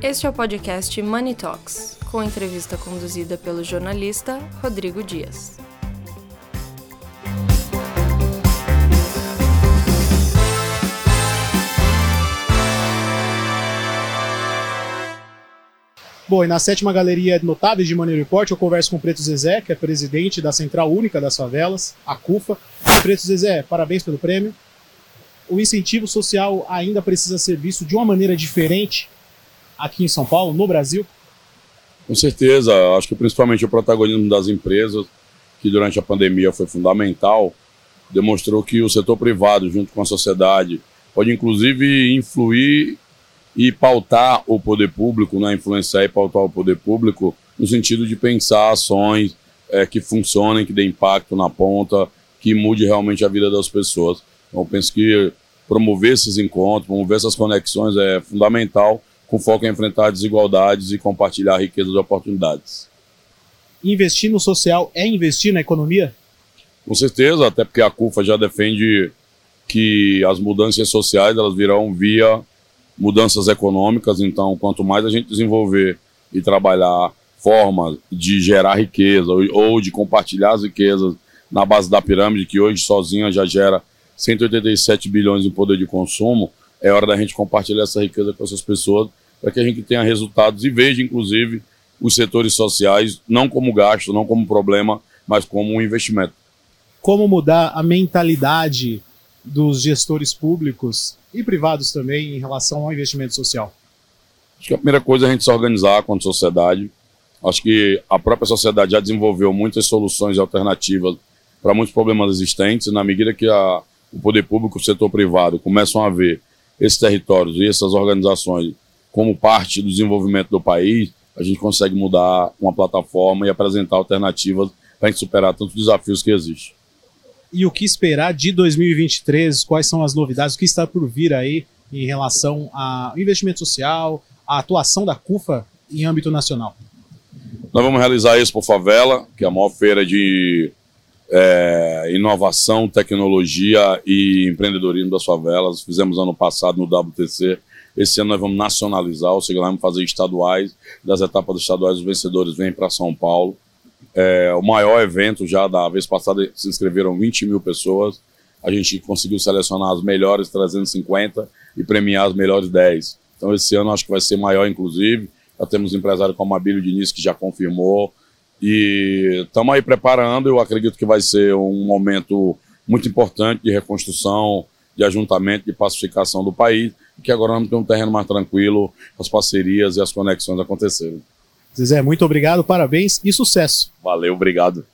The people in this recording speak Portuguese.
Este é o podcast Money Talks, com entrevista conduzida pelo jornalista Rodrigo Dias. Bom, e na sétima galeria Notáveis de Money Report, eu converso com o Preto Zezé, que é presidente da Central Única das Favelas, a CUFA. Preto Zezé, parabéns pelo prêmio. O incentivo social ainda precisa ser visto de uma maneira diferente aqui em São Paulo, no Brasil? Com certeza, acho que principalmente o protagonismo das empresas, que durante a pandemia foi fundamental, demonstrou que o setor privado, junto com a sociedade, pode inclusive influir e pautar o poder público, né, influenciar e pautar o poder público no sentido de pensar ações é, que funcionem, que dê impacto na ponta, que mude realmente a vida das pessoas. Então, eu penso que promover esses encontros, promover essas conexões é fundamental, com foco em enfrentar desigualdades e compartilhar a riqueza de oportunidades. Investir no social é investir na economia? Com certeza, até porque a CUFA já defende que as mudanças sociais elas virão via mudanças econômicas, então quanto mais a gente desenvolver e trabalhar formas de gerar riqueza ou, ou de compartilhar as riquezas na base da pirâmide, que hoje sozinha já gera 187 bilhões em poder de consumo, é hora da gente compartilhar essa riqueza com essas pessoas para que a gente tenha resultados e veja, inclusive, os setores sociais não como gasto, não como problema, mas como um investimento. Como mudar a mentalidade dos gestores públicos e privados também em relação ao investimento social? Acho que a primeira coisa é a gente se organizar quanto sociedade. Acho que a própria sociedade já desenvolveu muitas soluções alternativas para muitos problemas existentes. Na medida que a, o poder público e o setor privado começam a ver esses territórios e essas organizações como parte do desenvolvimento do país, a gente consegue mudar uma plataforma e apresentar alternativas para a gente superar tantos desafios que existem. E o que esperar de 2023, quais são as novidades, o que está por vir aí em relação ao investimento social, a atuação da CUFA em âmbito nacional. Nós vamos realizar isso por Favela, que é a maior feira de é, inovação, tecnologia e empreendedorismo das favelas. Fizemos ano passado no WTC. Esse ano nós vamos nacionalizar, ou seja, nós vamos fazer estaduais. Das etapas estaduais, os vencedores vêm para São Paulo. É, o maior evento já da vez passada se inscreveram 20 mil pessoas. A gente conseguiu selecionar as melhores 350 e premiar as melhores 10. Então esse ano acho que vai ser maior, inclusive. Já temos empresário como a Bílio Diniz que já confirmou. E estamos aí preparando. Eu acredito que vai ser um momento muito importante de reconstrução, de ajuntamento, de pacificação do país. Que agora vamos ter um terreno mais tranquilo, as parcerias e as conexões acontecerem. Zezé, muito obrigado, parabéns e sucesso. Valeu, obrigado.